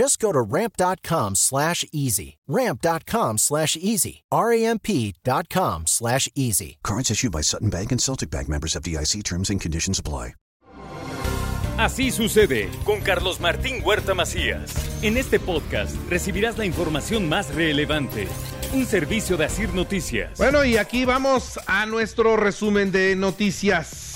Just go to ramp.com slash easy. Ramp.com slash easy. R-A-M-P.com slash easy. Cards issued by Sutton Bank and Celtic Bank members of DIC terms and conditions apply. Así sucede con Carlos Martín Huerta Macías. En este podcast recibirás la información más relevante. Un servicio de Asir Noticias. Bueno, y aquí vamos a nuestro resumen de noticias.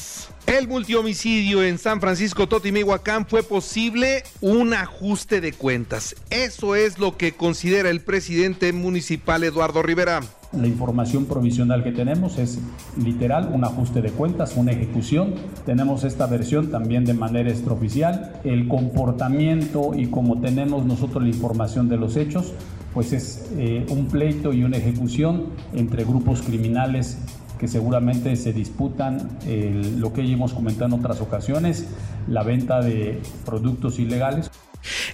El multihomicidio en San Francisco Totimihuacán fue posible un ajuste de cuentas. Eso es lo que considera el presidente municipal Eduardo Rivera. La información provisional que tenemos es literal un ajuste de cuentas, una ejecución. Tenemos esta versión también de manera extraoficial. El comportamiento y como tenemos nosotros la información de los hechos, pues es eh, un pleito y una ejecución entre grupos criminales que seguramente se disputan lo que ya hemos comentado en otras ocasiones, la venta de productos ilegales.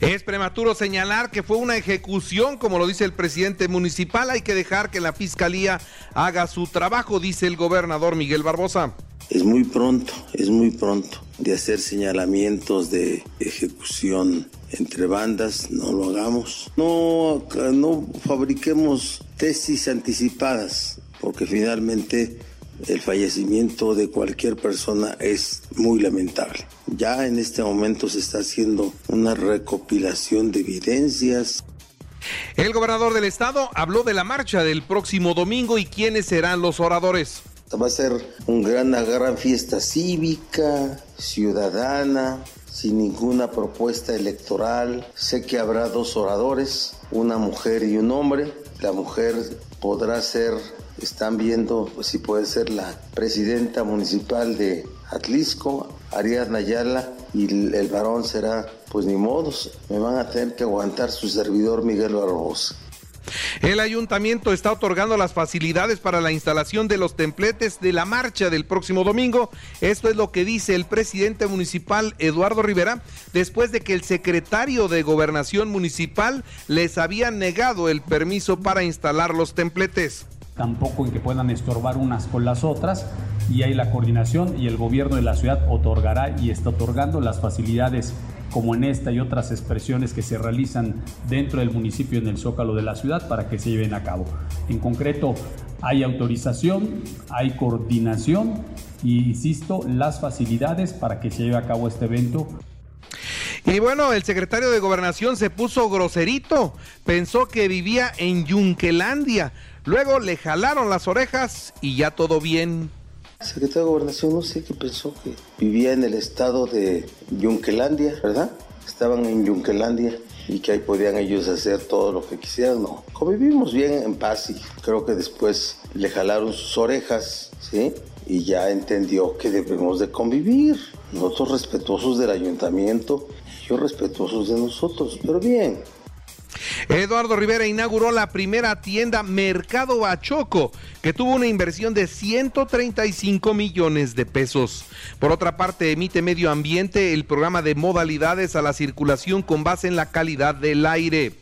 Es prematuro señalar que fue una ejecución, como lo dice el presidente municipal. Hay que dejar que la fiscalía haga su trabajo, dice el gobernador Miguel Barbosa. Es muy pronto, es muy pronto de hacer señalamientos de ejecución entre bandas, no lo hagamos. No, no fabriquemos tesis anticipadas porque finalmente el fallecimiento de cualquier persona es muy lamentable. Ya en este momento se está haciendo una recopilación de evidencias. El gobernador del estado habló de la marcha del próximo domingo y quiénes serán los oradores. Va a ser una gran fiesta cívica, ciudadana, sin ninguna propuesta electoral. Sé que habrá dos oradores, una mujer y un hombre. La mujer podrá ser están viendo si puede ser la presidenta municipal de Atlisco, Ariadna Ayala, y el, varón será, pues ni modos, me van a tener que aguantar su servidor Miguel Barbosa. El ayuntamiento está otorgando las facilidades para la instalación de los templetes de la marcha del próximo domingo. Esto es lo que dice el presidente municipal Eduardo Rivera, después de que el secretario de gobernación municipal les había negado el permiso para instalar los templetes tampoco en que puedan estorbar unas con las otras y hay la coordinación y el gobierno de la ciudad otorgará y está otorgando las facilidades como en esta y otras expresiones que se realizan dentro del municipio en el zócalo de la ciudad para que se lleven a cabo. En concreto, hay autorización, hay coordinación y, insisto, las facilidades para que se lleve a cabo este evento y bueno, el secretario de Gobernación se puso groserito, pensó que vivía en Yunquelandia, luego le jalaron las orejas y ya todo bien. El secretario de Gobernación no sé qué pensó que vivía en el estado de Yunquelandia, ¿verdad? Estaban en Yunquelandia y que ahí podían ellos hacer todo lo que quisieran, no. Convivimos bien en paz y creo que después le jalaron sus orejas, ¿sí? Y ya entendió que debemos de convivir. Nosotros respetuosos del ayuntamiento respetuosos de nosotros, pero bien. Eduardo Rivera inauguró la primera tienda Mercado Bachoco, que tuvo una inversión de 135 millones de pesos. Por otra parte, emite Medio Ambiente el programa de modalidades a la circulación con base en la calidad del aire.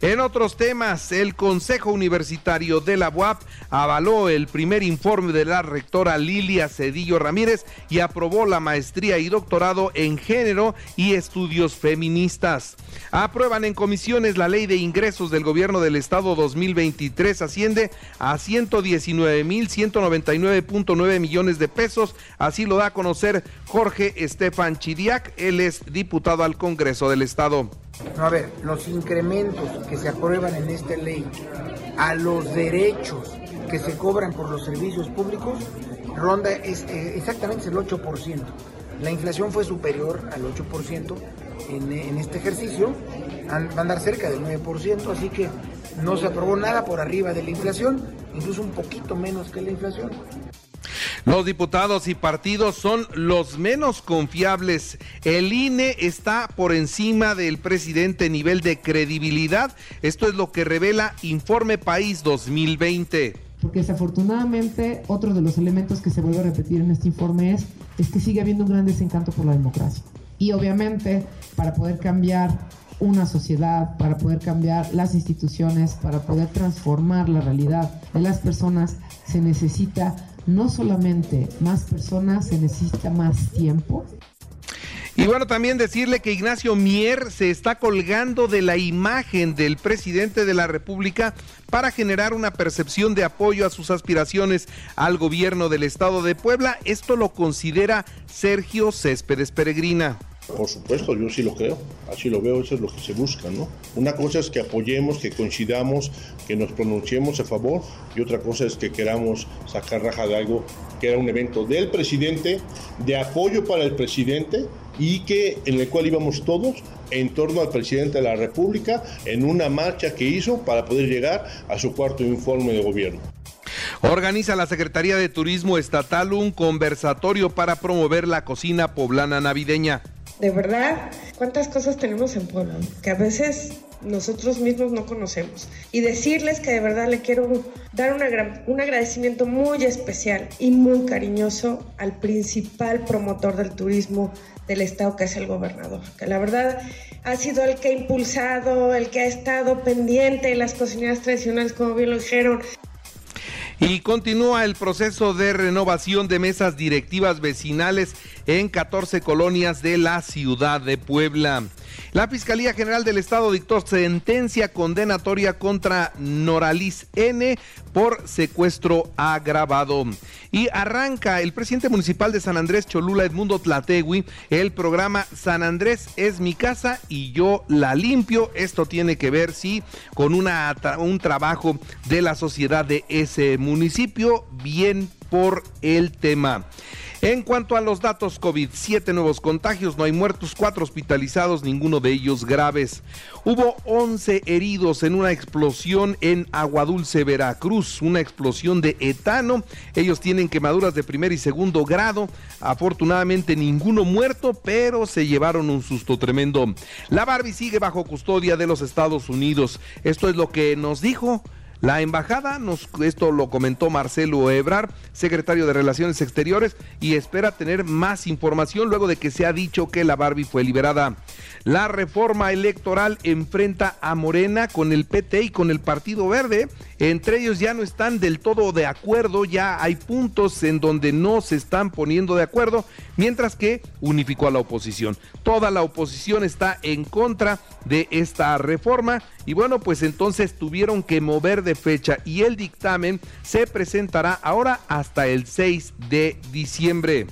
En otros temas, el Consejo Universitario de la UAP avaló el primer informe de la rectora Lilia Cedillo Ramírez y aprobó la maestría y doctorado en género y estudios feministas. Aprueban en comisiones la ley de ingresos del gobierno del estado 2023 asciende a 119.199.9 millones de pesos, así lo da a conocer Jorge Estefan Chidiac, él es diputado al Congreso del estado. A ver, los incrementos que se aprueban en esta ley a los derechos que se cobran por los servicios públicos ronda es, eh, exactamente el 8%. La inflación fue superior al 8% en, en este ejercicio, va a andar cerca del 9%, así que no se aprobó nada por arriba de la inflación, incluso un poquito menos que la inflación. Los diputados y partidos son los menos confiables. El INE está por encima del presidente nivel de credibilidad. Esto es lo que revela Informe País 2020. Porque desafortunadamente otro de los elementos que se vuelve a repetir en este informe es, es que sigue habiendo un gran desencanto por la democracia. Y obviamente para poder cambiar una sociedad, para poder cambiar las instituciones, para poder transformar la realidad de las personas, se necesita no solamente más personas, se necesita más tiempo. Y bueno, también decirle que Ignacio Mier se está colgando de la imagen del presidente de la República para generar una percepción de apoyo a sus aspiraciones al gobierno del estado de Puebla. Esto lo considera Sergio Céspedes Peregrina. Por supuesto, yo sí lo creo, así lo veo, eso es lo que se busca, ¿no? Una cosa es que apoyemos, que coincidamos, que nos pronunciemos a favor, y otra cosa es que queramos sacar raja de algo que era un evento del presidente, de apoyo para el presidente, y que en el cual íbamos todos en torno al presidente de la República en una marcha que hizo para poder llegar a su cuarto informe de gobierno. Organiza la Secretaría de Turismo Estatal un conversatorio para promover la cocina poblana navideña de verdad, cuántas cosas tenemos en Puebla que a veces nosotros mismos no conocemos. Y decirles que de verdad le quiero dar un agradecimiento muy especial y muy cariñoso al principal promotor del turismo del estado, que es el gobernador, que la verdad ha sido el que ha impulsado, el que ha estado pendiente de las cocineras tradicionales, como bien lo dijeron, y continúa el proceso de renovación de mesas directivas vecinales en 14 colonias de la ciudad de Puebla. La Fiscalía General del Estado dictó sentencia condenatoria contra Noralis N por secuestro agravado. Y arranca el presidente municipal de San Andrés Cholula, Edmundo Tlategui, el programa San Andrés es mi casa y yo la limpio. Esto tiene que ver, sí, con una, un trabajo de la sociedad de ese municipio. Bien por el tema. En cuanto a los datos COVID, siete nuevos contagios, no hay muertos, cuatro hospitalizados, ninguno de ellos graves. Hubo 11 heridos en una explosión en Aguadulce, Veracruz, una explosión de etano. Ellos tienen quemaduras de primer y segundo grado. Afortunadamente ninguno muerto, pero se llevaron un susto tremendo. La Barbie sigue bajo custodia de los Estados Unidos. Esto es lo que nos dijo la embajada, nos, esto lo comentó Marcelo Ebrar, secretario de Relaciones Exteriores, y espera tener más información luego de que se ha dicho que la Barbie fue liberada. La reforma electoral enfrenta a Morena con el PT y con el Partido Verde. Entre ellos ya no están del todo de acuerdo, ya hay puntos en donde no se están poniendo de acuerdo, mientras que unificó a la oposición. Toda la oposición está en contra de esta reforma y bueno, pues entonces tuvieron que mover de fecha y el dictamen se presentará ahora hasta el 6 de diciembre.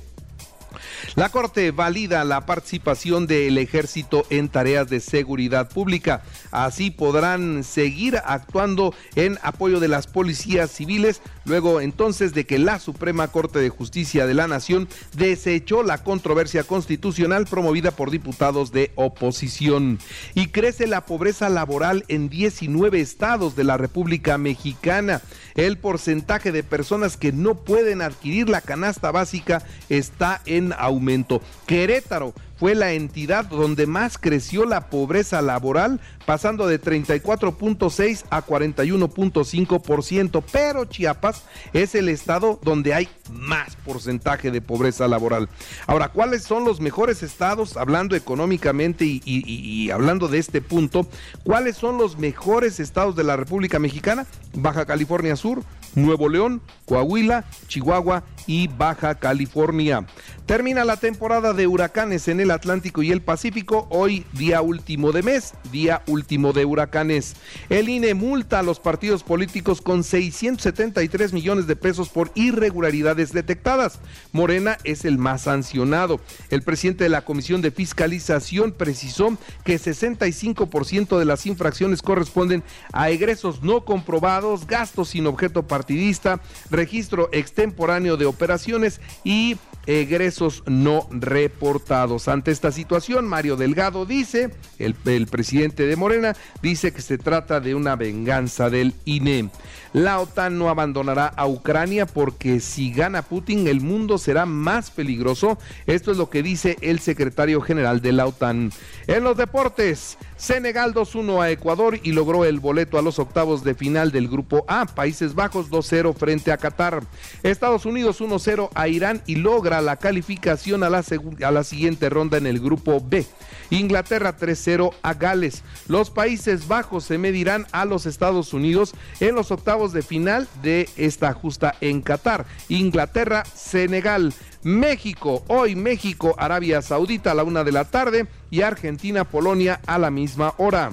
La Corte valida la participación del ejército en tareas de seguridad pública. Así podrán seguir actuando en apoyo de las policías civiles, luego entonces de que la Suprema Corte de Justicia de la Nación desechó la controversia constitucional promovida por diputados de oposición. Y crece la pobreza laboral en 19 estados de la República Mexicana. El porcentaje de personas que no pueden adquirir la canasta básica está en aumento. Querétaro fue la entidad donde más creció la pobreza laboral, pasando de 34.6 a 41.5%, pero Chiapas es el estado donde hay más porcentaje de pobreza laboral. Ahora, ¿cuáles son los mejores estados, hablando económicamente y, y hablando de este punto, cuáles son los mejores estados de la República Mexicana? Baja California Sur, Nuevo León, Coahuila, Chihuahua y Baja California. Termina la temporada de huracanes en el Atlántico y el Pacífico, hoy día último de mes, día último de huracanes. El INE multa a los partidos políticos con 673 millones de pesos por irregularidades detectadas. Morena es el más sancionado. El presidente de la Comisión de Fiscalización precisó que 65% de las infracciones corresponden a egresos no comprobados, gastos sin objeto partidista, registro extemporáneo de operaciones y egresos no reportados. Ante esta situación, Mario Delgado dice, el, presidente de Morena, dice que se trata de una venganza del INE. La OTAN no abandonará a Ucrania porque si gana Putin el mundo será más peligroso. Esto es lo que dice el secretario general de la OTAN. En los deportes, Senegal 2-1 a Ecuador y logró el boleto a los octavos de final del grupo A. Países Bajos 2-0 frente a Qatar. Estados Unidos 1-0 a Irán y la calificación a la, a la siguiente ronda en el grupo B. Inglaterra 3-0 a Gales. Los Países Bajos se medirán a los Estados Unidos en los octavos de final de esta justa en Qatar. Inglaterra, Senegal. México, hoy México, Arabia Saudita a la una de la tarde y Argentina, Polonia a la misma hora.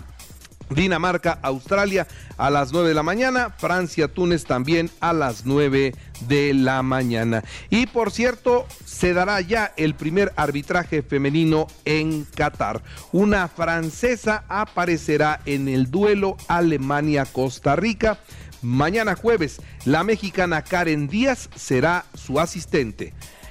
Dinamarca, Australia a las 9 de la mañana, Francia, Túnez también a las 9 de la mañana. Y por cierto, se dará ya el primer arbitraje femenino en Qatar. Una francesa aparecerá en el duelo Alemania-Costa Rica. Mañana jueves, la mexicana Karen Díaz será su asistente.